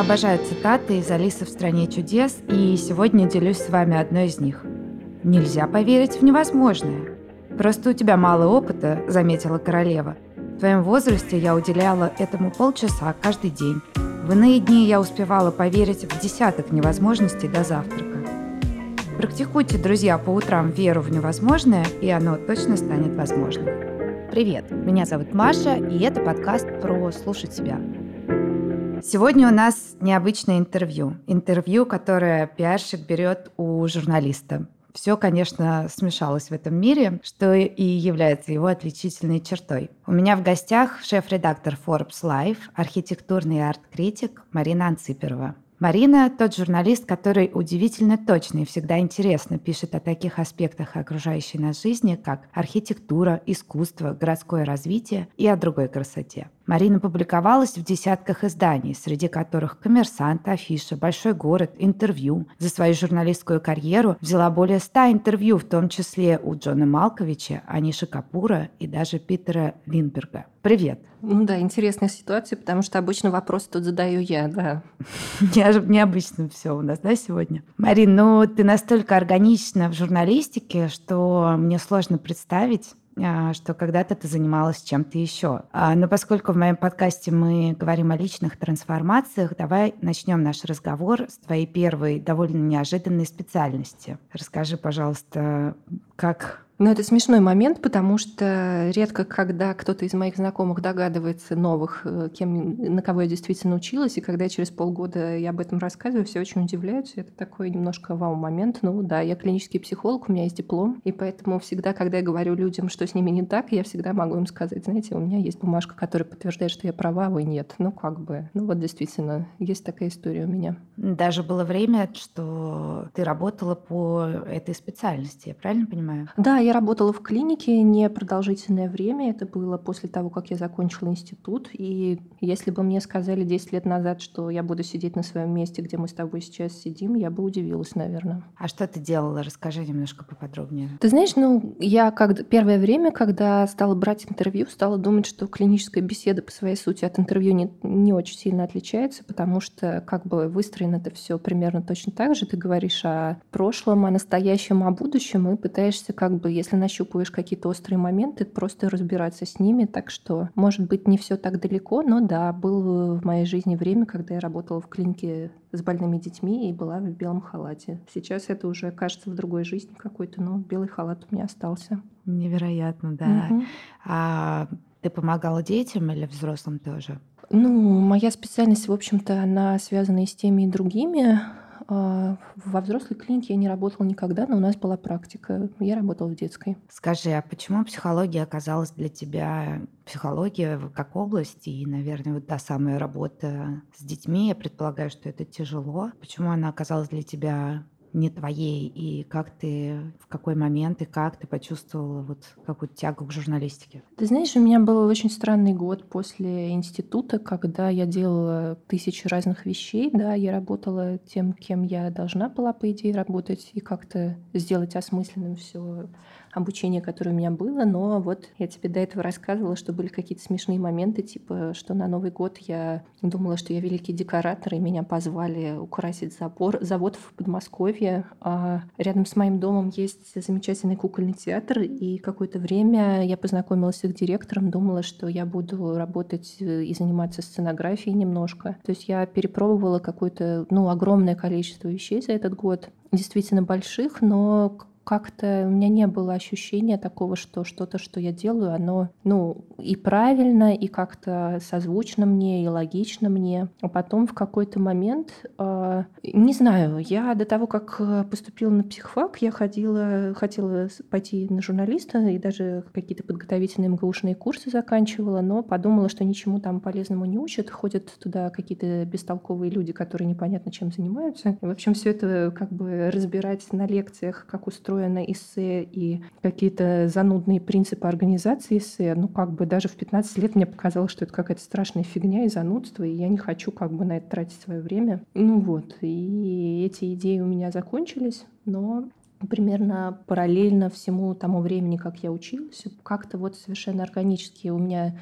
Обожаю цитаты из «Алисы в стране чудес», и сегодня делюсь с вами одной из них. «Нельзя поверить в невозможное. Просто у тебя мало опыта», — заметила королева. В твоем возрасте я уделяла этому полчаса каждый день. В иные дни я успевала поверить в десяток невозможностей до завтрака. Практикуйте, друзья, по утрам веру в невозможное, и оно точно станет возможным. Привет, меня зовут Маша, и это подкаст про «Слушать себя». Сегодня у нас необычное интервью. Интервью, которое пиарщик берет у журналиста. Все, конечно, смешалось в этом мире, что и является его отличительной чертой. У меня в гостях шеф-редактор Forbes Life, архитектурный арт-критик Марина Анциперова. Марина – тот журналист, который удивительно точно и всегда интересно пишет о таких аспектах окружающей нас жизни, как архитектура, искусство, городское развитие и о другой красоте. Марина публиковалась в десятках изданий, среди которых «Коммерсант», «Афиша», «Большой город», «Интервью». За свою журналистскую карьеру взяла более ста интервью, в том числе у Джона Малковича, Аниши Капура и даже Питера Линберга. Привет. Ну да, интересная ситуация, потому что обычно вопрос тут задаю я, да. Необычно все у нас, да, сегодня? Марин, ну ты настолько органична в журналистике, что мне сложно представить, что когда-то ты занималась чем-то еще. А, но поскольку в моем подкасте мы говорим о личных трансформациях, давай начнем наш разговор с твоей первой довольно неожиданной специальности. Расскажи, пожалуйста, как ну, это смешной момент, потому что редко, когда кто-то из моих знакомых догадывается новых, э, кем, на кого я действительно училась, и когда через полгода я об этом рассказываю, все очень удивляются. Это такой немножко вау-момент. Ну да, я клинический психолог, у меня есть диплом, и поэтому всегда, когда я говорю людям, что с ними не так, я всегда могу им сказать, знаете, у меня есть бумажка, которая подтверждает, что я права, а вы нет. Ну, как бы, ну вот действительно, есть такая история у меня. Даже было время, что ты работала по этой специальности, я правильно понимаю? Да, я работала в клинике непродолжительное время. Это было после того, как я закончила институт. И если бы мне сказали 10 лет назад, что я буду сидеть на своем месте, где мы с тобой сейчас сидим, я бы удивилась, наверное. А что ты делала? Расскажи немножко поподробнее. Ты знаешь, ну, я как первое время, когда стала брать интервью, стала думать, что клиническая беседа по своей сути от интервью не, не очень сильно отличается, потому что как бы выстроено это все примерно точно так же. Ты говоришь о прошлом, о настоящем, о будущем и пытаешься как бы, если нащупываешь какие-то острые моменты, просто разбираться с ними. Так что, может быть, не все так далеко, но да, было в моей жизни время, когда я работала в клинике с больными детьми и была в белом халате. Сейчас это уже кажется в другой жизни какой-то, но белый халат у меня остался. Невероятно, да. Угу. А ты помогала детям или взрослым тоже? Ну, моя специальность, в общем-то, она связана и с теми, и другими. А, во взрослой клинике я не работала никогда, но у нас была практика. Я работала в детской. Скажи, а почему психология оказалась для тебя психология как область и, наверное, вот та самая работа с детьми? Я предполагаю, что это тяжело. Почему она оказалась для тебя не твоей, и как ты, в какой момент и как ты почувствовала вот какую-то тягу к журналистике? Ты знаешь, у меня был очень странный год после института, когда я делала тысячи разных вещей, да, я работала тем, кем я должна была, по идее, работать, и как-то сделать осмысленным все обучение, которое у меня было, но вот я тебе до этого рассказывала, что были какие-то смешные моменты, типа, что на Новый год я думала, что я великий декоратор, и меня позвали украсить забор, завод в Подмосковье. А рядом с моим домом есть замечательный кукольный театр, и какое-то время я познакомилась с их директором, думала, что я буду работать э, и заниматься сценографией немножко. То есть я перепробовала какое-то, ну, огромное количество вещей за этот год, действительно больших, но как-то у меня не было ощущения такого, что что-то, что я делаю, оно, ну, и правильно, и как-то созвучно мне, и логично мне. А потом в какой-то момент, э, не знаю, я до того, как поступила на психфак, я ходила, хотела пойти на журналиста и даже какие-то подготовительные МГУшные курсы заканчивала, но подумала, что ничему там полезному не учат, ходят туда какие-то бестолковые люди, которые непонятно чем занимаются. И, в общем, все это как бы разбирать на лекциях, как устроено устроено эссе и какие-то занудные принципы организации эссе, ну, как бы даже в 15 лет мне показалось, что это какая-то страшная фигня и занудство, и я не хочу как бы на это тратить свое время. Ну вот, и эти идеи у меня закончились, но примерно параллельно всему тому времени, как я училась, как-то вот совершенно органически у меня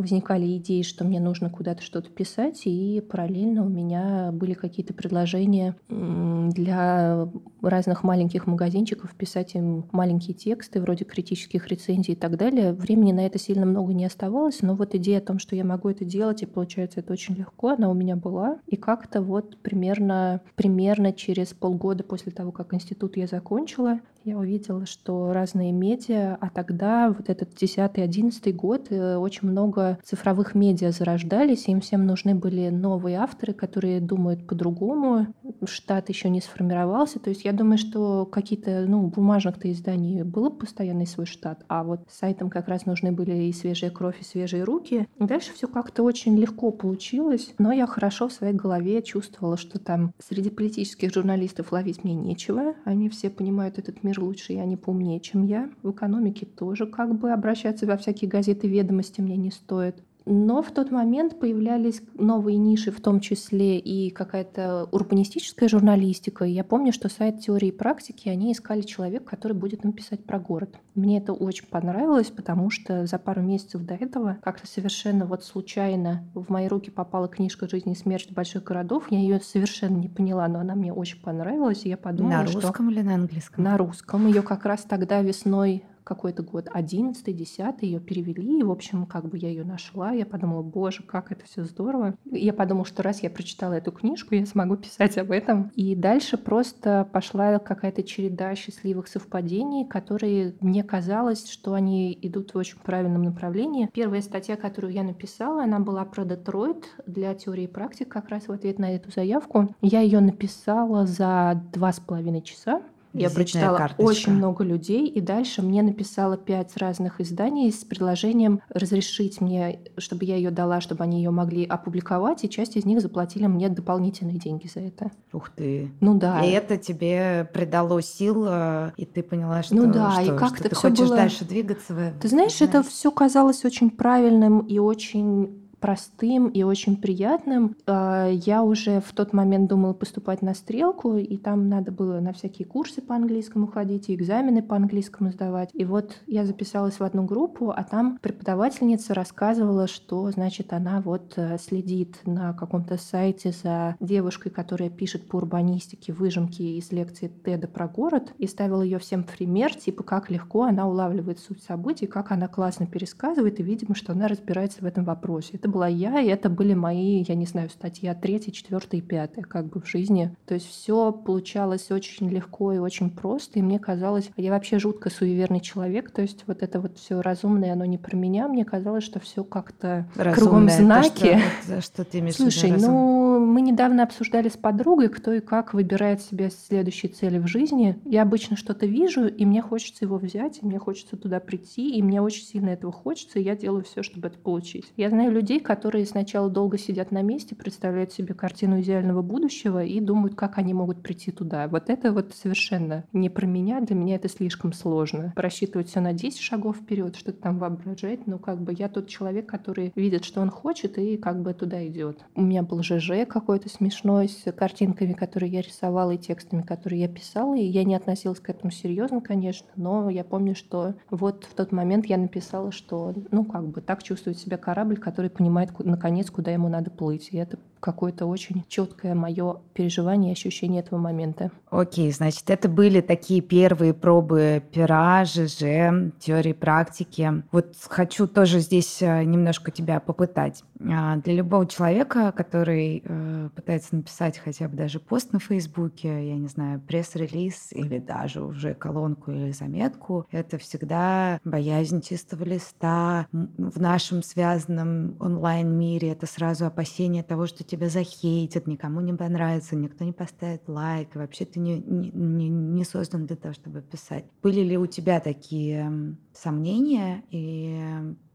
возникали идеи, что мне нужно куда-то что-то писать, и параллельно у меня были какие-то предложения для разных маленьких магазинчиков писать им маленькие тексты, вроде критических рецензий и так далее. Времени на это сильно много не оставалось, но вот идея о том, что я могу это делать, и получается это очень легко, она у меня была. И как-то вот примерно, примерно через полгода после того, как институт я закончила, я увидела, что разные медиа, а тогда вот этот 10-11 год э, очень много цифровых медиа зарождались, им всем нужны были новые авторы, которые думают по-другому. Штат еще не сформировался, то есть я думаю, что какие-то, ну, бумажных-то изданий был постоянный свой штат, а вот сайтам как раз нужны были и свежая кровь, и свежие руки. Дальше все как-то очень легко получилось, но я хорошо в своей голове чувствовала, что там среди политических журналистов ловить мне нечего, они все понимают этот мир мир лучше, и они поумнее, чем я. В экономике тоже как бы обращаться во всякие газеты ведомости мне не стоит. Но в тот момент появлялись новые ниши, в том числе и какая-то урбанистическая журналистика. И я помню, что сайт теории и практики, они искали человека, который будет написать про город. Мне это очень понравилось, потому что за пару месяцев до этого как-то совершенно вот случайно в мои руки попала книжка «Жизнь и смерть больших городов». Я ее совершенно не поняла, но она мне очень понравилась, и я подумала, На русском что... или на английском? На русском. Ее как раз тогда весной какой-то год, 11 10 ее перевели, и, в общем, как бы я ее нашла, я подумала, боже, как это все здорово. Я подумала, что раз я прочитала эту книжку, я смогу писать об этом. И дальше просто пошла какая-то череда счастливых совпадений, которые мне казалось, что они идут в очень правильном направлении. Первая статья, которую я написала, она была про Детройт для теории и практик, как раз в ответ на эту заявку. Я ее написала за два с половиной часа. Я прочитала карточка. очень много людей, и дальше мне написала пять разных изданий с предложением разрешить мне, чтобы я ее дала, чтобы они ее могли опубликовать, и часть из них заплатили мне дополнительные деньги за это. Ух ты. Ну да. И это тебе придало сил, э, и ты поняла, что, ну, да, что, и как что ты хочешь было... дальше двигаться. В... Ты знаешь, знаешь, это все казалось очень правильным и очень простым и очень приятным. А, я уже в тот момент думала поступать на стрелку, и там надо было на всякие курсы по английскому ходить, экзамены по английскому сдавать. И вот я записалась в одну группу, а там преподавательница рассказывала, что, значит, она вот э, следит на каком-то сайте за девушкой, которая пишет по урбанистике выжимки из лекции Теда про город, и ставила ее всем пример, типа, как легко она улавливает суть событий, как она классно пересказывает, и, видимо, что она разбирается в этом вопросе. Это была я, и это были мои, я не знаю, статья третья, четвертая и пятая как бы в жизни. То есть все получалось очень легко и очень просто, и мне казалось, я вообще жутко суеверный человек, то есть вот это вот все разумное, оно не про меня, мне казалось, что все как-то кругом знаки. То, что, что ты имеешь Слушай, ну мы недавно обсуждали с подругой, кто и как выбирает себе следующие цели в жизни. Я обычно что-то вижу, и мне хочется его взять, и мне хочется туда прийти, и мне очень сильно этого хочется, и я делаю все, чтобы это получить. Я знаю людей, которые сначала долго сидят на месте, представляют себе картину идеального будущего и думают, как они могут прийти туда. Вот это вот совершенно не про меня, для меня это слишком сложно. Просчитывать все на 10 шагов вперед, что-то там воображать, но как бы я тот человек, который видит, что он хочет и как бы туда идет. У меня был ЖЖ какой-то смешной с картинками, которые я рисовала и текстами, которые я писала, и я не относилась к этому серьезно, конечно, но я помню, что вот в тот момент я написала, что ну как бы так чувствует себя корабль, который понимает понимает, наконец, куда ему надо плыть. И это какое-то очень четкое мое переживание и ощущение этого момента. Окей, значит, это были такие первые пробы пера, ЖЖ, теории практики. Вот хочу тоже здесь э, немножко тебя попытать. А, для любого человека, который э, пытается написать хотя бы даже пост на Фейсбуке, я не знаю, пресс-релиз или даже уже колонку или заметку, это всегда боязнь чистого листа. В нашем связанном онлайн-мире это сразу опасение того, что тебя захейтят, никому не понравится, никто не поставит лайк, вообще ты не, не, не создан для того, чтобы писать. Были ли у тебя такие сомнения и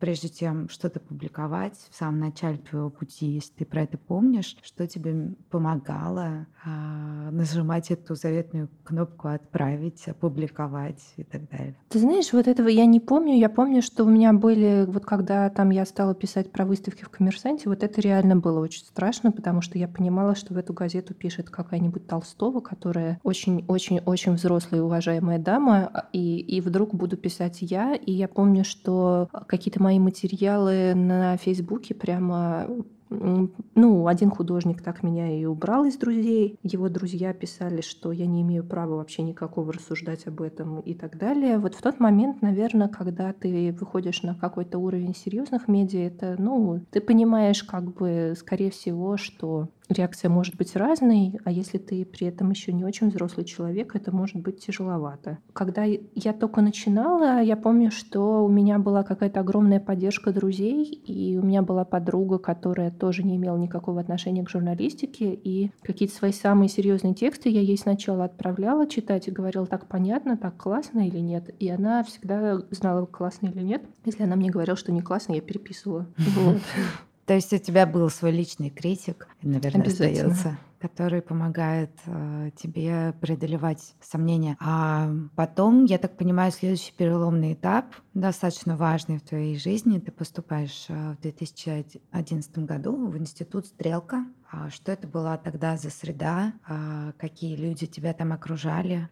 прежде чем что-то публиковать в самом начале твоего пути, если ты про это помнишь, что тебе помогало а, нажимать эту заветную кнопку «Отправить», «Опубликовать» и так далее? Ты знаешь, вот этого я не помню. Я помню, что у меня были, вот когда там я стала писать про выставке в «Коммерсанте», вот это реально было очень страшно, потому что я понимала, что в эту газету пишет какая-нибудь Толстова, которая очень-очень-очень взрослая и уважаемая дама, а, и, и вдруг буду писать я. И я помню, что какие-то мои материалы на Фейсбуке прямо ну, один художник так меня и убрал из друзей. Его друзья писали, что я не имею права вообще никакого рассуждать об этом и так далее. Вот в тот момент, наверное, когда ты выходишь на какой-то уровень серьезных медиа, это, ну, ты понимаешь, как бы, скорее всего, что реакция может быть разной, а если ты при этом еще не очень взрослый человек, это может быть тяжеловато. Когда я только начинала, я помню, что у меня была какая-то огромная поддержка друзей, и у меня была подруга, которая тоже не имела никакого отношения к журналистике, и какие-то свои самые серьезные тексты я ей сначала отправляла читать и говорила, так понятно, так классно или нет. И она всегда знала, классно или нет. Если она мне говорила, что не классно, я переписывала. То есть у тебя был свой личный критик, наверное, остается, который помогает э, тебе преодолевать сомнения. А потом, я так понимаю, следующий переломный этап, достаточно важный в твоей жизни, ты поступаешь э, в 2011 году в институт «Стрелка». А что это была тогда за среда? А какие люди тебя там окружали?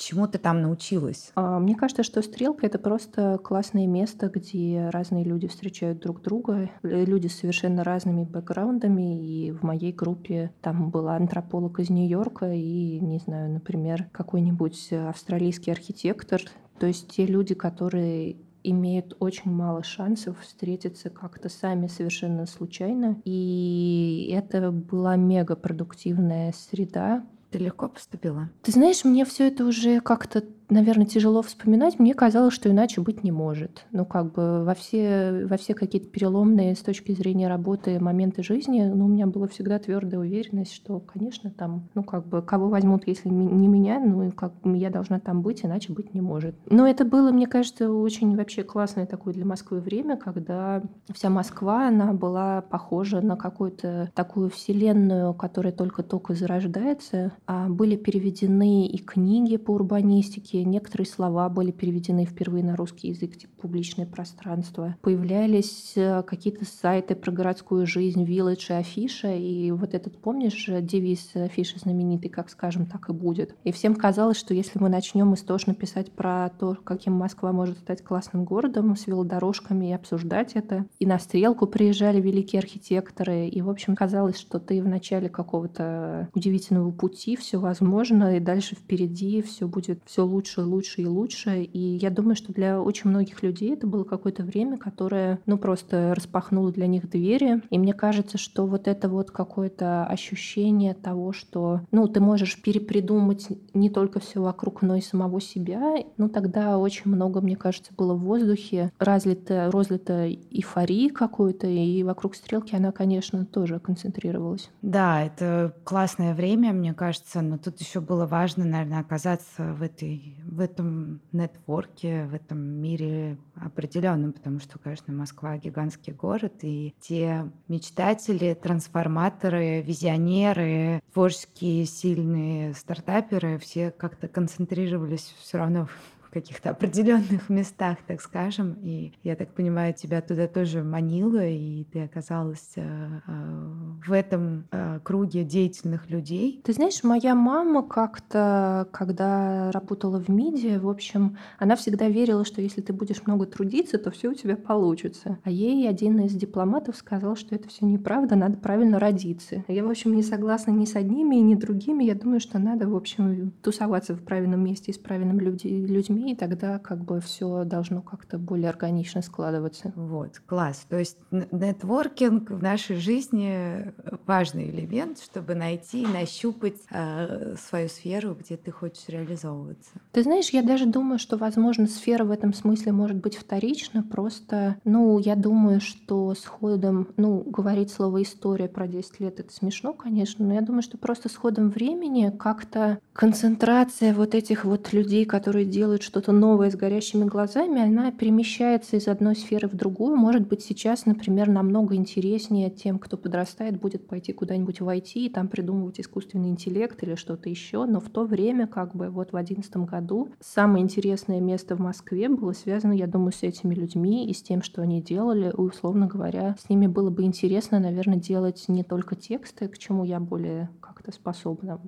Чему ты там научилась? А, мне кажется, что «Стрелка» — это просто классное место, где разные люди встречают друг друга, э, люди с совершенно разными бэкграундами, и в моей группе там была антрополог из Нью-Йорка и, не знаю, например, какой-нибудь австралийский архитектор, то есть те люди, которые имеют очень мало шансов встретиться как-то сами совершенно случайно. И это была мега продуктивная среда, ты легко поступила? Ты знаешь, мне все это уже как-то наверное, тяжело вспоминать. Мне казалось, что иначе быть не может. Ну, как бы во все, во все какие-то переломные с точки зрения работы моменты жизни, ну, у меня была всегда твердая уверенность, что, конечно, там, ну, как бы, кого возьмут, если не меня, ну, как я должна там быть, иначе быть не может. Но это было, мне кажется, очень вообще классное такое для Москвы время, когда вся Москва, она была похожа на какую-то такую вселенную, которая только-только зарождается. А были переведены и книги по урбанистике, некоторые слова были переведены впервые на русский язык, типа публичное пространство. Появлялись э, какие-то сайты про городскую жизнь, вилледж и афиша, и вот этот, помнишь, девиз афиши знаменитый, как скажем, так и будет. И всем казалось, что если мы начнем истошно писать про то, каким Москва может стать классным городом, с велодорожками и обсуждать это, и на стрелку приезжали великие архитекторы, и, в общем, казалось, что ты в начале какого-то удивительного пути, все возможно, и дальше впереди все будет все лучше лучше, лучше и лучше. И я думаю, что для очень многих людей это было какое-то время, которое, ну, просто распахнуло для них двери. И мне кажется, что вот это вот какое-то ощущение того, что, ну, ты можешь перепридумать не только все вокруг, но и самого себя, ну, тогда очень много, мне кажется, было в воздухе, разлито, разлито эйфории какой-то, и вокруг стрелки она, конечно, тоже концентрировалась. Да, это классное время, мне кажется, но тут еще было важно, наверное, оказаться в этой в этом нетворке, в этом мире определенном, потому что, конечно, Москва гигантский город, и те мечтатели, трансформаторы, визионеры, творческие сильные стартаперы, все как-то концентрировались все равно каких-то определенных местах, так скажем. И я так понимаю, тебя туда тоже манило, и ты оказалась э, э, в этом э, круге деятельных людей. Ты знаешь, моя мама как-то, когда работала в МИДе, в общем, она всегда верила, что если ты будешь много трудиться, то все у тебя получится. А ей один из дипломатов сказал, что это все неправда, надо правильно родиться. Я, в общем, не согласна ни с одними, ни другими. Я думаю, что надо, в общем, тусоваться в правильном месте и с правильными людьми, людьми, и тогда как бы все должно как-то более органично складываться. Вот, класс. То есть нетворкинг в нашей жизни важный элемент, чтобы найти и нащупать э, свою сферу, где ты хочешь реализовываться. Ты знаешь, я даже думаю, что, возможно, сфера в этом смысле может быть вторична. Просто, ну, я думаю, что с ходом, ну, говорить слово история про 10 лет это смешно, конечно, но я думаю, что просто с ходом времени как-то концентрация вот этих вот людей, которые делают что-то новое с горящими глазами, она перемещается из одной сферы в другую. Может быть, сейчас, например, намного интереснее тем, кто подрастает, будет пойти куда-нибудь в IT и там придумывать искусственный интеллект или что-то еще. Но в то время, как бы вот в одиннадцатом году, самое интересное место в Москве было связано, я думаю, с этими людьми и с тем, что они делали. И, условно говоря, с ними было бы интересно, наверное, делать не только тексты, к чему я более как-то способна,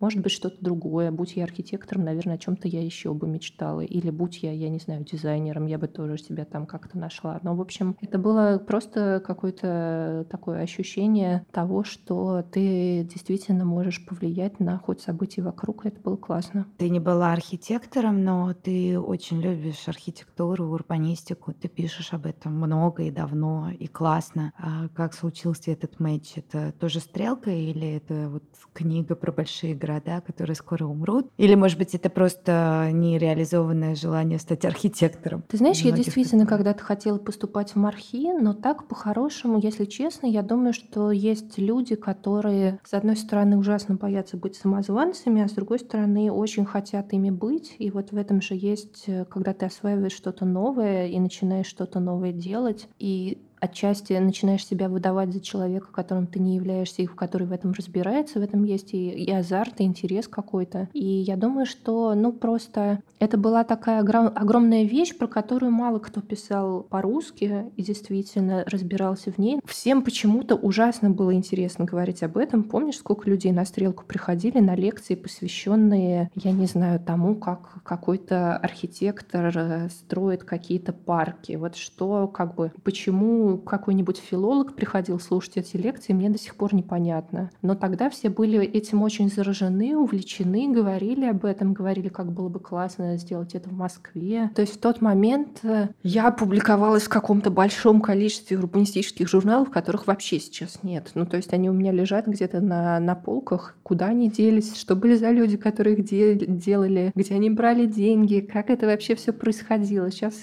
может быть, что-то другое. Будь я архитектором, наверное, о чем-то я еще бы мечтала. Или будь я, я не знаю, дизайнером, я бы тоже себя там как-то нашла. Но, в общем, это было просто какое-то такое ощущение того, что ты действительно можешь повлиять на ход событий вокруг. И это было классно. Ты не была архитектором, но ты очень любишь архитектуру, урбанистику. Ты пишешь об этом много и давно, и классно. А как случился этот матч? Это тоже стрелка или это вот книга про большие города, которые скоро умрут? Или, может быть, это просто нереализованное желание стать архитектором? Ты знаешь, я действительно когда-то хотела поступать в Мархи, но так по-хорошему, если честно, я думаю, что есть люди, которые, с одной стороны, ужасно боятся быть самозванцами, а с другой стороны, очень хотят ими быть. И вот в этом же есть, э, когда ты осваиваешь что-то новое и начинаешь что-то новое делать, и отчасти начинаешь себя выдавать за человека, которым ты не являешься, и который в этом разбирается, в этом есть и, и азарт, и интерес какой-то. И я думаю, что, ну, просто это была такая огромная вещь, про которую мало кто писал по-русски и действительно разбирался в ней. Всем почему-то ужасно было интересно говорить об этом. Помнишь, сколько людей на стрелку приходили на лекции, посвященные, я не знаю, тому, как какой-то архитектор э, строит какие-то парки. Вот что, как бы, почему какой-нибудь филолог приходил слушать эти лекции, мне до сих пор непонятно. Но тогда все были этим очень заражены, увлечены, говорили об этом, говорили, как было бы классно сделать это в Москве. То есть в тот момент э, я публиковалась в каком-то большом количестве урбанистических журналов, которых вообще сейчас нет. Ну, то есть они у меня лежат где-то на, на полках. Куда они делись? Что были за люди, которые их де- делали? Где они брали деньги? Как это вообще все происходило? Сейчас,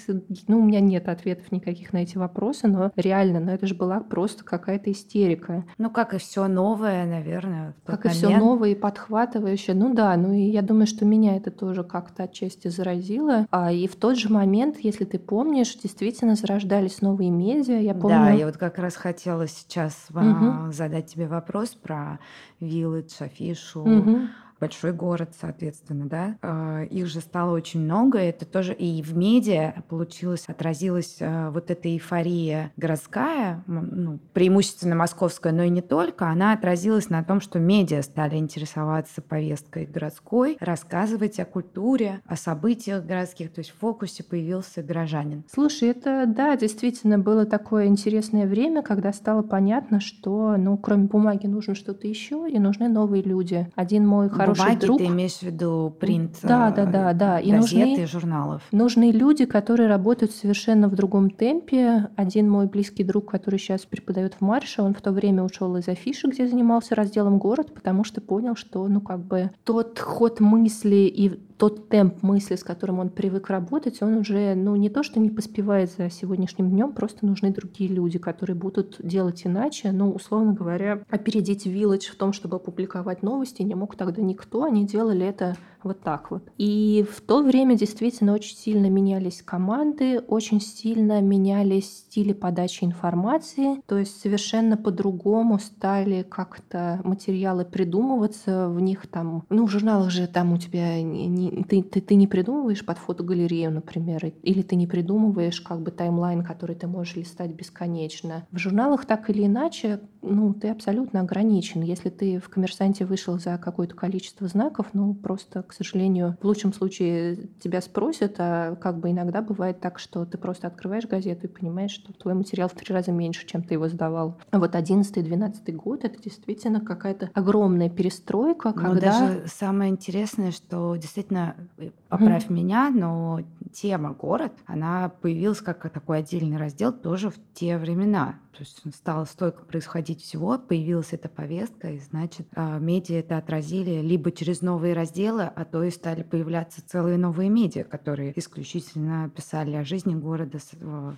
ну, у меня нет ответов никаких на эти вопросы, но реально, но это же была просто какая-то истерика. Ну, как и все новое, наверное. Как момент. и все новое и подхватывающее. Ну да, ну и я думаю, что меня это тоже как-то отчасти заразило. А, и в тот же момент, если ты помнишь, действительно зарождались новые медиа. Я помню... Да, я вот как раз хотела сейчас угу. задать тебе вопрос про Village, афишу. Угу большой город, соответственно, да. А, их же стало очень много. Это тоже и в медиа получилось, отразилась а, вот эта эйфория городская, ну, преимущественно московская, но и не только. Она отразилась на том, что медиа стали интересоваться повесткой городской, рассказывать о культуре, о событиях городских. То есть в фокусе появился горожанин. Слушай, это, да, действительно было такое интересное время, когда стало понятно, что, ну, кроме бумаги нужно что-то еще, и нужны новые люди. Один мой хороший хороший друг. ты имеешь в виду принт да, да, да, да. И газеты, нужны, журналов. Нужны люди, которые работают совершенно в другом темпе. Один мой близкий друг, который сейчас преподает в Марше, он в то время ушел из афиши, где занимался разделом город, потому что понял, что ну как бы тот ход мысли и тот темп мысли, с которым он привык работать, он уже, ну, не то, что не поспевает за сегодняшним днем, просто нужны другие люди, которые будут делать иначе. Ну, условно говоря, опередить Village в том, чтобы опубликовать новости, не мог тогда никто. Они делали это вот так вот. И в то время действительно очень сильно менялись команды, очень сильно менялись стили подачи информации, то есть совершенно по-другому стали как-то материалы придумываться, в них там, ну, в журналах же там у тебя не, не, ты, ты, ты не придумываешь под фотогалерею, например, или ты не придумываешь как бы таймлайн, который ты можешь листать бесконечно. В журналах так или иначе, ну, ты абсолютно ограничен. Если ты в коммерсанте вышел за какое-то количество знаков, ну, просто, к сожалению, в лучшем случае тебя спросят, а как бы иногда бывает так, что ты просто открываешь газету и понимаешь, что твой материал в три раза меньше, чем ты его сдавал. А вот 11-12 год — это действительно какая-то огромная перестройка, когда... даже самое интересное, что действительно, э, поправь mm-hmm. меня, но тема «Город», она появилась как такой отдельный раздел тоже в те времена. То есть стало столько происходить всего, появилась эта повестка, и значит, а, медиа это отразили либо через новые разделы, а то и стали появляться целые новые медиа, которые исключительно писали о жизни города,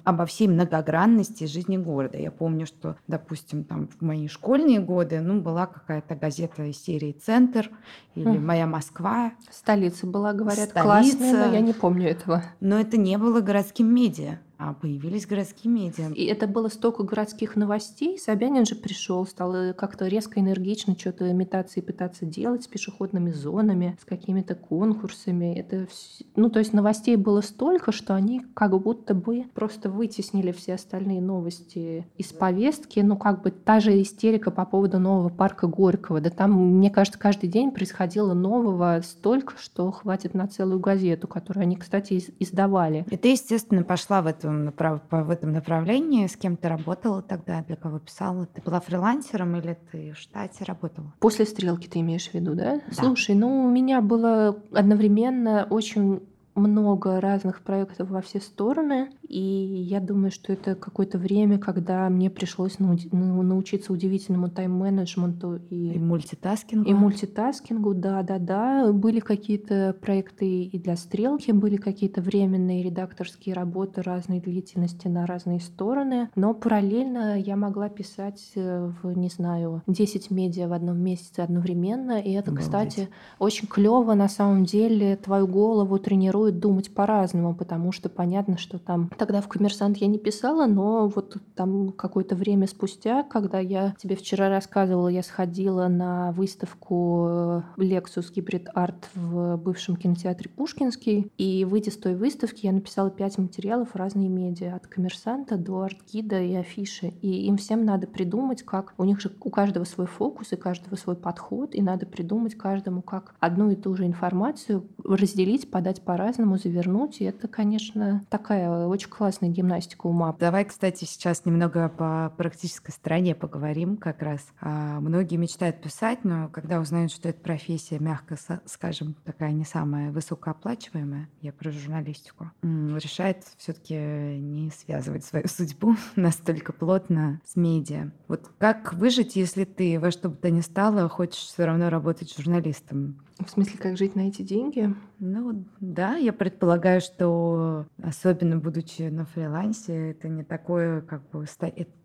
обо всей многогранности жизни города. Я помню, что, допустим, там в мои школьные годы, ну, была какая-то газета из серии «Центр» или «Моя Москва». Столица была, говорят, Столица. классная, но я не помню этого. Но это не было городским медиа. А появились городские медиа. И это было столько городских новостей. Собянин же пришел, стал э, как-то резко энергично что-то метаться и пытаться делать с пешеходными зонами, с какими-то конкурсами. Это все... Ну, то есть новостей было столько, что они как будто бы просто вытеснили все остальные новости из повестки. Ну, как бы та же истерика по поводу нового парка Горького. Да там, мне кажется, каждый день происходило нового столько, что хватит на целую газету, которую они, кстати, издавали. И ты, естественно, пошла в эту этом, направ... в этом направлении? С кем ты работала тогда? Для кого писала? Ты была фрилансером или ты в штате работала? После стрелки ты имеешь в виду, да? да. Слушай, ну у меня было одновременно очень много разных проектов во все стороны, и я думаю, что это какое-то время, когда мне пришлось ну, научиться удивительному тайм-менеджменту и, и мультитаскингу. И мультитаскингу, да, да, да. Были какие-то проекты и для стрелки, были какие-то временные редакторские работы разной длительности на разные стороны, но параллельно я могла писать э, в, не знаю, 10 медиа в одном месяце одновременно, и это, Обалдеть. кстати, очень клево на самом деле твою голову тренирует мотивирует думать по-разному, потому что понятно, что там тогда в «Коммерсант» я не писала, но вот там какое-то время спустя, когда я тебе вчера рассказывала, я сходила на выставку э, Lexus Hybrid Art в бывшем кинотеатре Пушкинский, и выйдя с той выставки, я написала пять материалов разные медиа, от «Коммерсанта» до «Артгида» и «Афиши», и им всем надо придумать, как... У них же у каждого свой фокус и каждого свой подход, и надо придумать каждому, как одну и ту же информацию разделить, подать по-разному, по-разному завернуть. И это, конечно, такая очень классная гимнастика ума. Давай, кстати, сейчас немного по практической стороне поговорим как раз. А, многие мечтают писать, но когда узнают, что эта профессия, мягко скажем, такая не самая высокооплачиваемая, я про журналистику, решает все-таки не связывать свою судьбу настолько плотно с медиа. Вот как выжить, если ты во что бы то ни стало хочешь все равно работать журналистом? В смысле, как жить на эти деньги? Ну да, я предполагаю, что особенно будучи на фрилансе, это не такое, как бы,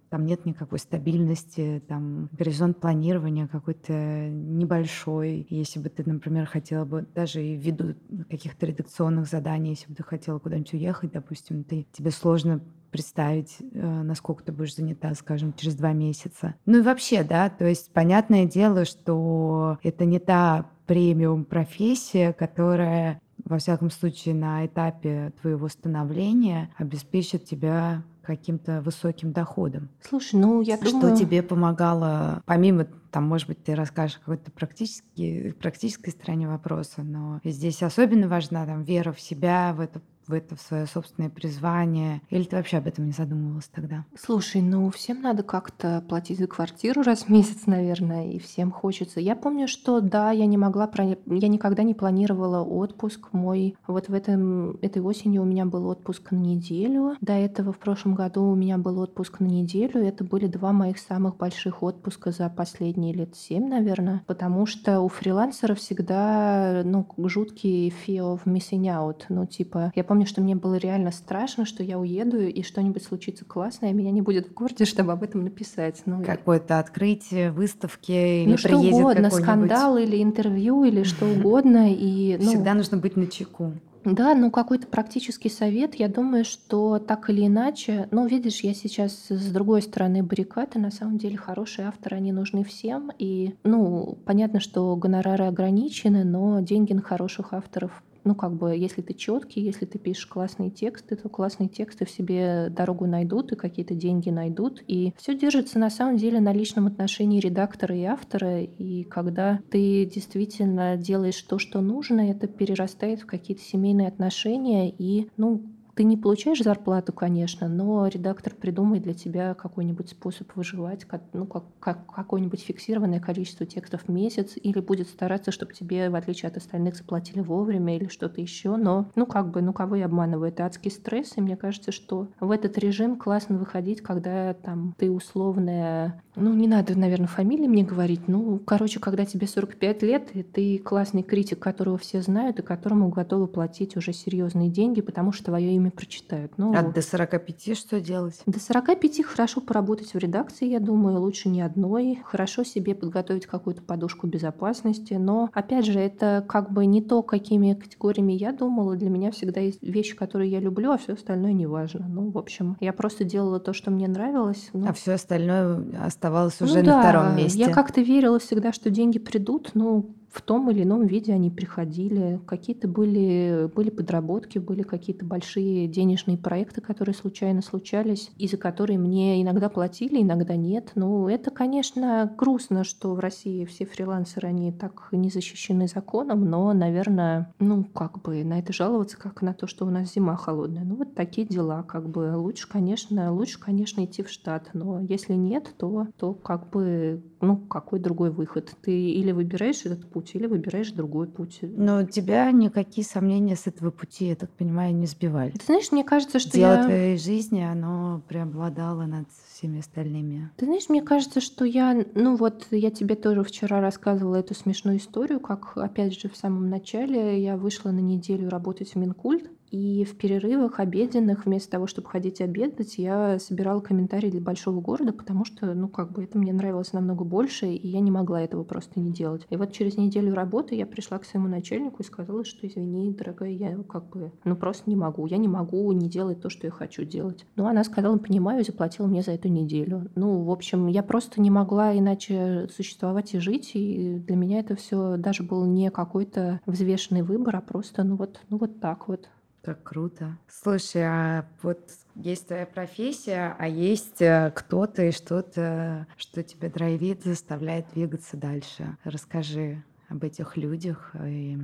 там нет никакой стабильности, там горизонт планирования какой-то небольшой. Если бы ты, например, хотела бы даже и ввиду каких-то редакционных заданий, если бы ты хотела куда-нибудь уехать, допустим, ты, тебе сложно представить, э, насколько ты будешь занята, скажем, через два месяца. Ну и вообще, да, то есть понятное дело, что это не та премиум профессия, которая во всяком случае, на этапе твоего становления обеспечит тебя каким-то высоким доходом. Слушай, ну я что думаю... Что тебе помогало, помимо, там, может быть, ты расскажешь какой-то практический, практической стороне вопроса, но здесь особенно важна там вера в себя, в эту в это, в свое собственное призвание? Или ты вообще об этом не задумывалась тогда? Слушай, ну всем надо как-то платить за квартиру раз в месяц, наверное, и всем хочется. Я помню, что да, я не могла, я никогда не планировала отпуск мой. Вот в этом, этой осенью у меня был отпуск на неделю. До этого в прошлом году у меня был отпуск на неделю. Это были два моих самых больших отпуска за последние лет семь, наверное. Потому что у фрилансеров всегда, ну, жуткий fear of missing out. Ну, типа, я помню, что мне было реально страшно, что я уеду и что-нибудь случится классное, а меня не будет в городе, чтобы об этом написать. Ну, Какое-то открытие, выставки или ну, что угодно, скандал или интервью или что угодно. И, ну, Всегда нужно быть на чеку. Да, ну какой-то практический совет, я думаю, что так или иначе, ну видишь, я сейчас с другой стороны баррикады, на самом деле хорошие авторы, они нужны всем, и, ну, понятно, что гонорары ограничены, но деньги на хороших авторов ну, как бы, если ты четкий, если ты пишешь классные тексты, то классные тексты в себе дорогу найдут и какие-то деньги найдут. И все держится на самом деле на личном отношении редактора и автора. И когда ты действительно делаешь то, что нужно, это перерастает в какие-то семейные отношения. И, ну, ты не получаешь зарплату, конечно, но редактор придумает для тебя какой-нибудь способ выживать, ну, как, как, какое-нибудь фиксированное количество текстов в месяц, или будет стараться, чтобы тебе, в отличие от остальных, заплатили вовремя или что-то еще. Но, ну, как бы, ну, кого я обманываю? Это адский стресс, и мне кажется, что в этот режим классно выходить, когда там ты условная ну, не надо, наверное, фамилии мне говорить. Ну, короче, когда тебе 45 лет, и ты классный критик, которого все знают, и которому готовы платить уже серьезные деньги, потому что твое имя прочитают. Ну, а до 45 что делать? До 45 хорошо поработать в редакции, я думаю, лучше не одной. Хорошо себе подготовить какую-то подушку безопасности. Но, опять же, это как бы не то, какими категориями я думала. Для меня всегда есть вещи, которые я люблю, а все остальное не важно. Ну, в общем, я просто делала то, что мне нравилось. Ну, а все остальное оставалось уже ну, на да, втором месте. Я как-то верила всегда, что деньги придут. Ну, в том или ином виде они приходили. Какие-то были, были подработки, были какие-то большие денежные проекты, которые случайно случались, и за которые мне иногда платили, иногда нет. Ну, это, конечно, грустно, что в России все фрилансеры, они так не защищены законом, но, наверное, ну, как бы на это жаловаться, как на то, что у нас зима холодная. Ну, вот такие дела, как бы. Лучше, конечно, лучше, конечно, идти в штат, но если нет, то, то как бы, ну, какой другой выход? Ты или выбираешь этот путь, или выбираешь другой путь. Но тебя никакие сомнения с этого пути, я так понимаю, не сбивали. Ты знаешь, мне кажется, что Дело я... твоей жизни, оно преобладало над всеми остальными. Ты знаешь, мне кажется, что я, ну вот, я тебе тоже вчера рассказывала эту смешную историю, как, опять же, в самом начале я вышла на неделю работать в Минкульт, и в перерывах обеденных, вместо того, чтобы ходить обедать, я собирала комментарии для большого города, потому что, ну, как бы это мне нравилось намного больше, и я не могла этого просто не делать. И вот через неделю работы я пришла к своему начальнику и сказала, что, извини, дорогая, я как бы, ну, просто не могу. Я не могу не делать то, что я хочу делать. Ну, она сказала, понимаю, и заплатила мне за эту неделю. Ну, в общем, я просто не могла иначе существовать и жить, и для меня это все даже был не какой-то взвешенный выбор, а просто, ну, вот, ну, вот так вот. Как круто. Слушай, а вот есть твоя профессия, а есть э, кто-то и что-то, что тебя драйвит, заставляет двигаться дальше. Расскажи об этих людях и,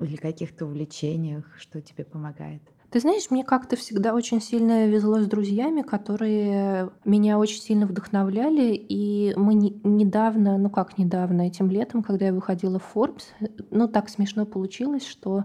или каких-то увлечениях, что тебе помогает. Ты знаешь, мне как-то всегда очень сильно везло с друзьями, которые меня очень сильно вдохновляли. И мы не, недавно, ну как недавно, этим летом, когда я выходила в Forbes, ну так смешно получилось, что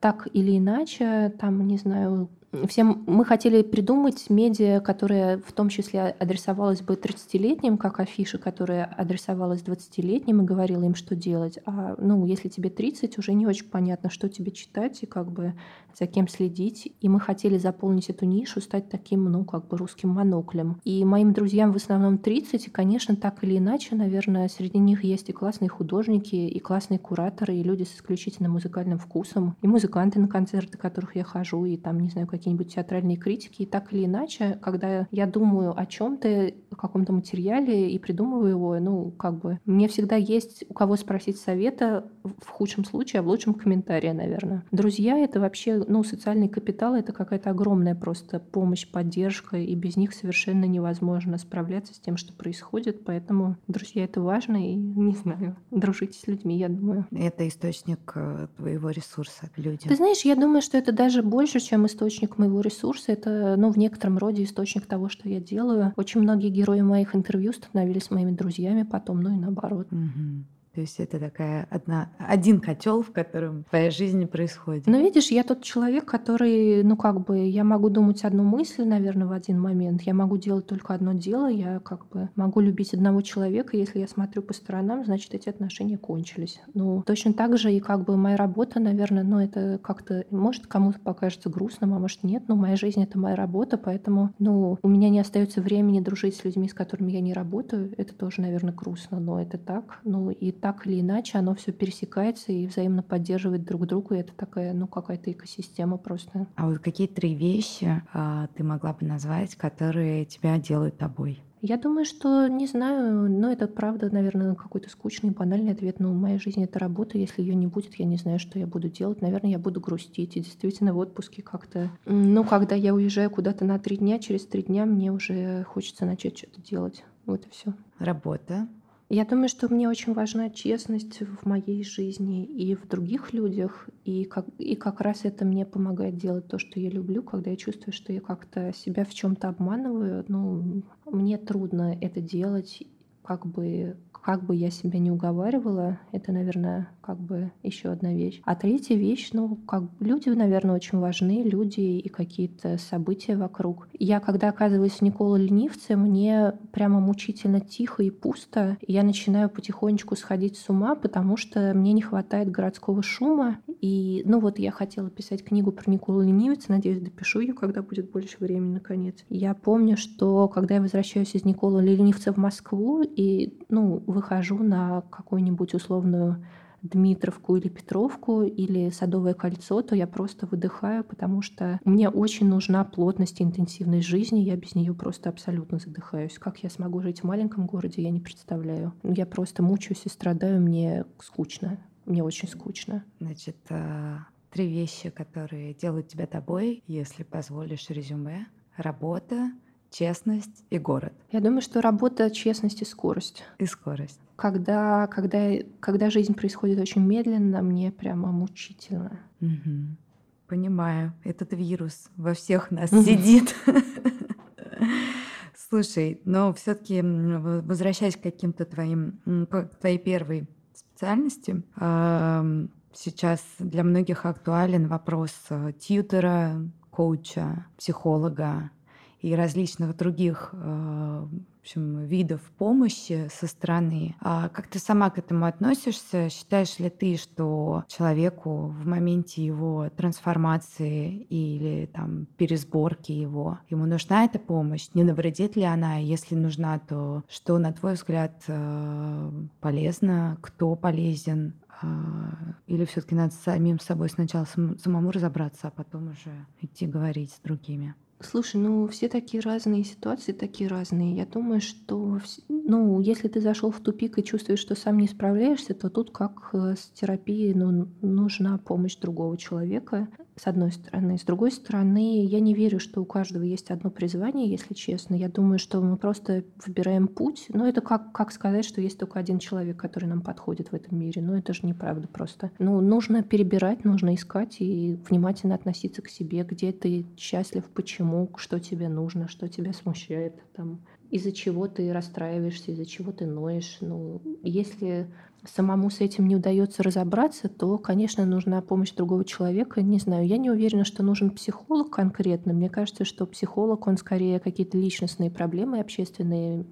так или иначе, там, не знаю, всем мы хотели придумать медиа, которая в том числе адресовалась бы 30-летним, как афиша, которая адресовалась 20-летним и говорила им, что делать. А, ну, если тебе 30, уже не очень понятно, что тебе читать и как бы за кем следить. И мы хотели заполнить эту нишу, стать таким, ну, как бы русским моноклем. И моим друзьям в основном 30, и, конечно, так или иначе, наверное, среди них есть и классные художники, и классные кураторы, и люди с исключительно музыкальным вкусом, и музыканты на концерты, которых я хожу, и там, не знаю, какие-нибудь театральные критики. И так или иначе, когда я думаю о чем-то, о каком-то материале и придумываю его, ну, как бы, мне всегда есть у кого спросить совета в худшем случае, а в лучшем комментария, наверное. Друзья — это вообще ну, социальный капитал — это какая-то огромная просто помощь, поддержка, и без них совершенно невозможно справляться с тем, что происходит. Поэтому, друзья, это важно, и, не знаю, дружите с людьми, я думаю. Это источник э, твоего ресурса, люди. Ты знаешь, я думаю, что это даже больше, чем источник моего ресурса. Это, ну, в некотором роде источник того, что я делаю. Очень многие герои моих интервью становились моими друзьями потом, ну и наоборот. Угу. То есть это такая одна, один котел, в котором твоя жизнь происходит. Ну, видишь, я тот человек, который, ну, как бы, я могу думать одну мысль, наверное, в один момент. Я могу делать только одно дело. Я, как бы, могу любить одного человека. Если я смотрю по сторонам, значит, эти отношения кончились. Ну, точно так же и, как бы, моя работа, наверное, ну, это как-то, может, кому-то покажется грустным, а может, нет. Но моя жизнь — это моя работа, поэтому, ну, у меня не остается времени дружить с людьми, с которыми я не работаю. Это тоже, наверное, грустно, но это так. Ну, и или иначе оно все пересекается и взаимно поддерживает друг друга. И это такая, ну, какая-то экосистема просто. А вот какие три вещи а, ты могла бы назвать, которые тебя делают тобой? Я думаю, что, не знаю, но это правда, наверное, какой-то скучный, банальный ответ. Но в моей жизни это работа. Если ее не будет, я не знаю, что я буду делать. Наверное, я буду грустить. И действительно в отпуске как-то... Ну, когда я уезжаю куда-то на три дня, через три дня мне уже хочется начать что-то делать. Вот и все. Работа. Я думаю, что мне очень важна честность в моей жизни и в других людях. И как, и как раз это мне помогает делать то, что я люблю, когда я чувствую, что я как-то себя в чем-то обманываю. Ну, мне трудно это делать, как бы как бы я себя не уговаривала, это, наверное, как бы еще одна вещь. А третья вещь, ну, как люди, наверное, очень важны, люди и какие-то события вокруг. Я, когда оказываюсь в Никола Ленивце, мне прямо мучительно тихо и пусто. Я начинаю потихонечку сходить с ума, потому что мне не хватает городского шума. И, ну, вот я хотела писать книгу про Николу Ленивца, надеюсь, допишу ее, когда будет больше времени, наконец. Я помню, что когда я возвращаюсь из Никола Ленивца в Москву, и, ну, выхожу на какую-нибудь условную Дмитровку или Петровку или Садовое кольцо, то я просто выдыхаю, потому что мне очень нужна плотность и интенсивность жизни, я без нее просто абсолютно задыхаюсь. Как я смогу жить в маленьком городе, я не представляю. Я просто мучаюсь и страдаю, мне скучно, мне очень скучно. Значит, э, три вещи, которые делают тебя тобой, если позволишь резюме. Работа, честность и город. Я думаю, что работа, честность и скорость. И скорость. Когда, когда, когда жизнь происходит очень медленно, мне прямо мучительно. Угу. Понимаю, этот вирус во всех нас сидит. Слушай, но все-таки возвращаясь к каким-то твоим, к твоей первой специальности, сейчас для многих актуален вопрос э, тьютера, коуча, психолога и различных других э, в общем, видов помощи со стороны. А как ты сама к этому относишься? Считаешь ли ты, что человеку в моменте его трансформации или там пересборки его, ему нужна эта помощь? Не навредит ли она? Если нужна, то что, на твой взгляд, э, полезно? Кто полезен? А, или все-таки надо самим собой сначала самому разобраться, а потом уже идти говорить с другими? Слушай, ну все такие разные ситуации, такие разные. Я думаю, что, ну, если ты зашел в тупик и чувствуешь, что сам не справляешься, то тут как э, с терапией, ну, нужна помощь другого человека с одной стороны. С другой стороны, я не верю, что у каждого есть одно призвание, если честно. Я думаю, что мы просто выбираем путь. Но это как, как сказать, что есть только один человек, который нам подходит в этом мире. Но это же неправда просто. Ну, нужно перебирать, нужно искать и внимательно относиться к себе, где ты счастлив, почему, что тебе нужно, что тебя смущает, там, из-за чего ты расстраиваешься, из-за чего ты ноешь. Ну, если самому с этим не удается разобраться, то, конечно, нужна помощь другого человека. Не знаю, я не уверена, что нужен психолог конкретно. Мне кажется, что психолог, он скорее какие-то личностные проблемы общественные,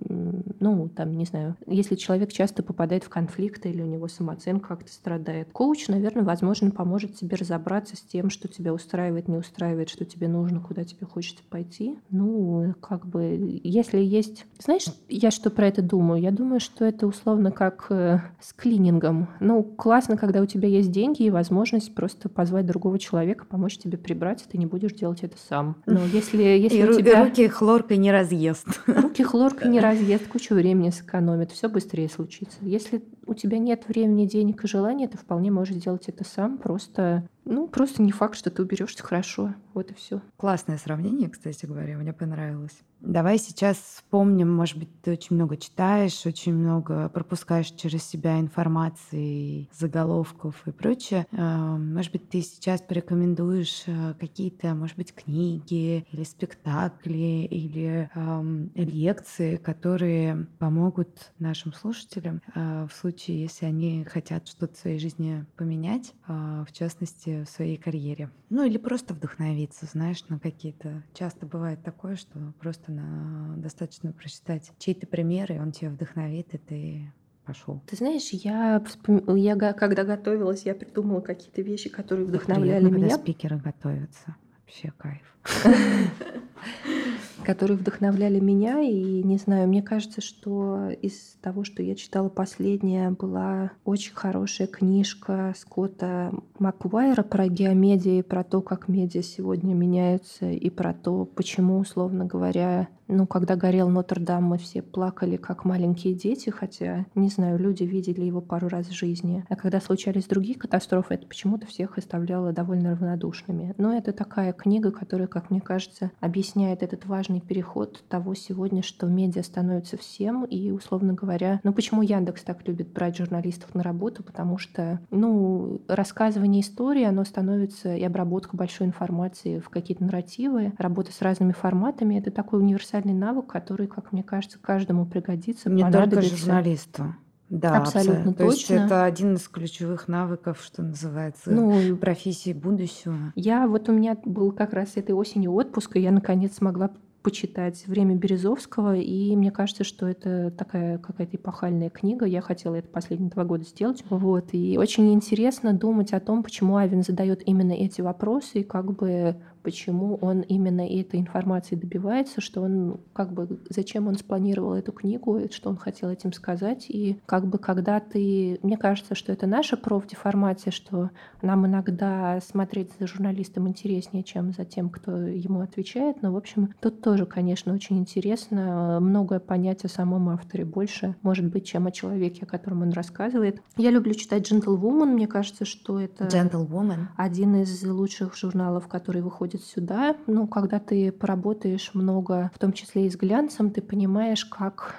ну, там, не знаю, если человек часто попадает в конфликты или у него самооценка как-то страдает. Коуч, наверное, возможно, поможет тебе разобраться с тем, что тебя устраивает, не устраивает, что тебе нужно, куда тебе хочется пойти. Ну, как бы, если есть... Знаешь, я что про это думаю? Я думаю, что это условно как э, клинингом. Ну, классно, когда у тебя есть деньги и возможность просто позвать другого человека, помочь тебе прибрать, и ты не будешь делать это сам. Но если, если и у тебя... руки хлоркой не разъест. Руки хлоркой не разъест, кучу времени сэкономит, все быстрее случится. Если у тебя нет времени, денег и желания, ты вполне можешь сделать это сам, просто ну, просто не факт, что ты уберешься хорошо. Вот и все. Классное сравнение, кстати говоря, мне понравилось. Давай сейчас вспомним, может быть, ты очень много читаешь, очень много пропускаешь через себя информации, заголовков и прочее. Э, может быть, ты сейчас порекомендуешь э, какие-то, может быть, книги или спектакли или эм, лекции, которые помогут нашим слушателям э, в случае, если они хотят что-то в своей жизни поменять, в частности, в своей карьере. Ну или просто вдохновиться, знаешь, на какие-то... Часто бывает такое, что просто на... достаточно прочитать чей-то пример, и он тебя вдохновит, и ты пошел. Ты знаешь, я, вспом... я когда готовилась, я придумала какие-то вещи, которые вдохновляли Приятно, меня. Когда спикеры готовятся. Вообще кайф. которые вдохновляли меня. И не знаю, мне кажется, что из того, что я читала последняя, была очень хорошая книжка Скотта Маквайра про геомедию, про то, как медиа сегодня меняются, и про то, почему, условно говоря, ну, когда горел Нотр-Дам, мы все плакали, как маленькие дети, хотя, не знаю, люди видели его пару раз в жизни. А когда случались другие катастрофы, это почему-то всех оставляло довольно равнодушными. Но это такая книга, которая, как мне кажется, объясняет этот важный важный переход того сегодня, что медиа становится всем, и, условно говоря, ну почему Яндекс так любит брать журналистов на работу, потому что, ну, рассказывание истории, оно становится и обработка большой информации в какие-то нарративы, работа с разными форматами, это такой универсальный навык, который, как мне кажется, каждому пригодится, Не только журналисту. Да, абсолютно, абсолютно. точно. То есть это один из ключевых навыков, что называется, ну, профессии будущего. Я вот у меня был как раз этой осенью отпуск, и я наконец смогла почитать «Время Березовского», и мне кажется, что это такая какая-то эпохальная книга. Я хотела это последние два года сделать. Вот. И очень интересно думать о том, почему Авен задает именно эти вопросы, и как бы почему он именно этой информации добивается, что он как бы зачем он спланировал эту книгу, что он хотел этим сказать. И как бы когда ты... Мне кажется, что это наша профдеформация, что нам иногда смотреть за журналистом интереснее, чем за тем, кто ему отвечает. Но, в общем, тут тоже, конечно, очень интересно многое понять о самом авторе. Больше, может быть, чем о человеке, о котором он рассказывает. Я люблю читать «Gentlewoman». Мне кажется, что это Gentlewoman. один из лучших журналов, который выходит приходит сюда. Ну, когда ты поработаешь много, в том числе и с глянцем, ты понимаешь, как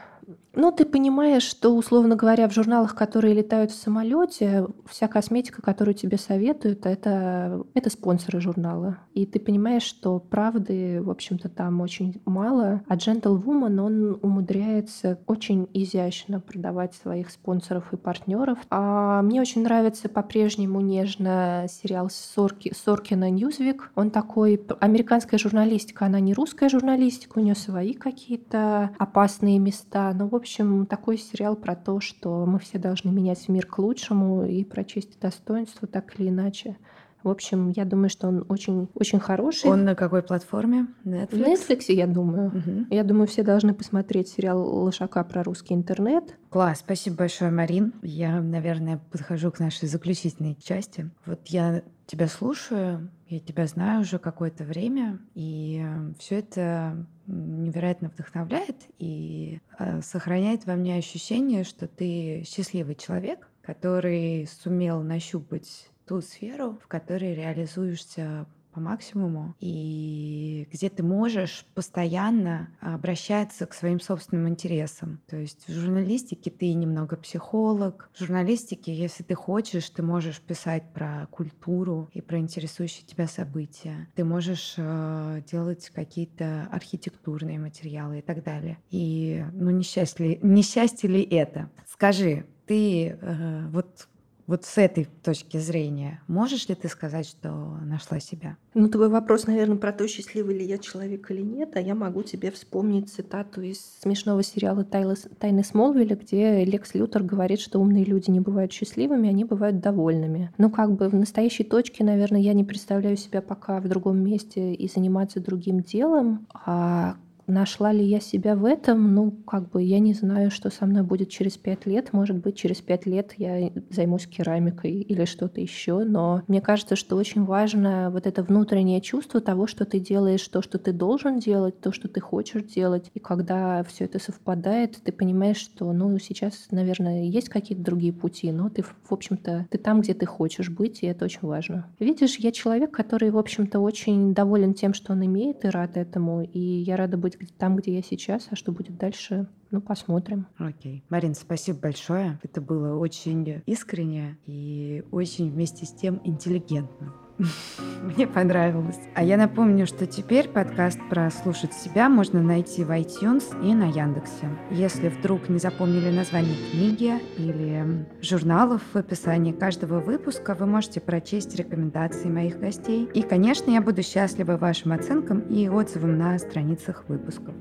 ну, ты понимаешь, что, условно говоря, в журналах, которые летают в самолете, вся косметика, которую тебе советуют, это, это спонсоры журнала. И ты понимаешь, что правды, в общем-то, там очень мало. А Gentlewoman, он умудряется очень изящно продавать своих спонсоров и партнеров. А мне очень нравится по-прежнему нежно сериал Сорки, Соркина «Ньюзвик». Он такой... Американская журналистика, она не русская журналистика, у нее свои какие-то опасные места. Но, в общем, такой сериал про то, что мы все должны менять мир к лучшему и про честь и достоинство так или иначе. В общем, я думаю, что он очень, очень хороший. Он на какой платформе? Netflix? В Netflix, я думаю. Угу. Я думаю, все должны посмотреть сериал Лошака про русский интернет. Класс, спасибо большое, Марин. Я, наверное, подхожу к нашей заключительной части. Вот я тебя слушаю, я тебя знаю уже какое-то время, и э, все это невероятно вдохновляет и э, сохраняет во мне ощущение, что ты счастливый человек, который сумел нащупать ту сферу, в которой реализуешься по максимуму, и где ты можешь постоянно обращаться к своим собственным интересам. То есть в журналистике ты немного психолог. В журналистике, если ты хочешь, ты можешь писать про культуру и про интересующие тебя события. Ты можешь э, делать какие-то архитектурные материалы и так далее. И ну несчастье, несчастье ли это? Скажи, ты э, вот вот с этой точки зрения, можешь ли ты сказать, что нашла себя? Ну, твой вопрос, наверное, про то, счастливый ли я человек или нет, а я могу тебе вспомнить цитату из смешного сериала «Тайны Смолвиля», где Лекс Лютер говорит, что умные люди не бывают счастливыми, они бывают довольными. Ну, как бы в настоящей точке, наверное, я не представляю себя пока в другом месте и заниматься другим делом, а Нашла ли я себя в этом? Ну, как бы я не знаю, что со мной будет через пять лет. Может быть, через пять лет я займусь керамикой или что-то еще. Но мне кажется, что очень важно вот это внутреннее чувство того, что ты делаешь то, что ты должен делать, то, что ты хочешь делать. И когда все это совпадает, ты понимаешь, что, ну, сейчас, наверное, есть какие-то другие пути, но ты, в общем-то, ты там, где ты хочешь быть, и это очень важно. Видишь, я человек, который, в общем-то, очень доволен тем, что он имеет, и рад этому. И я рада быть быть там, где я сейчас, а что будет дальше, ну, посмотрим. Окей. Марин, спасибо большое. Это было очень искренне и очень вместе с тем интеллигентно. Мне понравилось. А я напомню, что теперь подкаст про «Слушать себя» можно найти в iTunes и на Яндексе. Если вдруг не запомнили название книги или журналов в описании каждого выпуска, вы можете прочесть рекомендации моих гостей. И, конечно, я буду счастлива вашим оценкам и отзывам на страницах выпусков.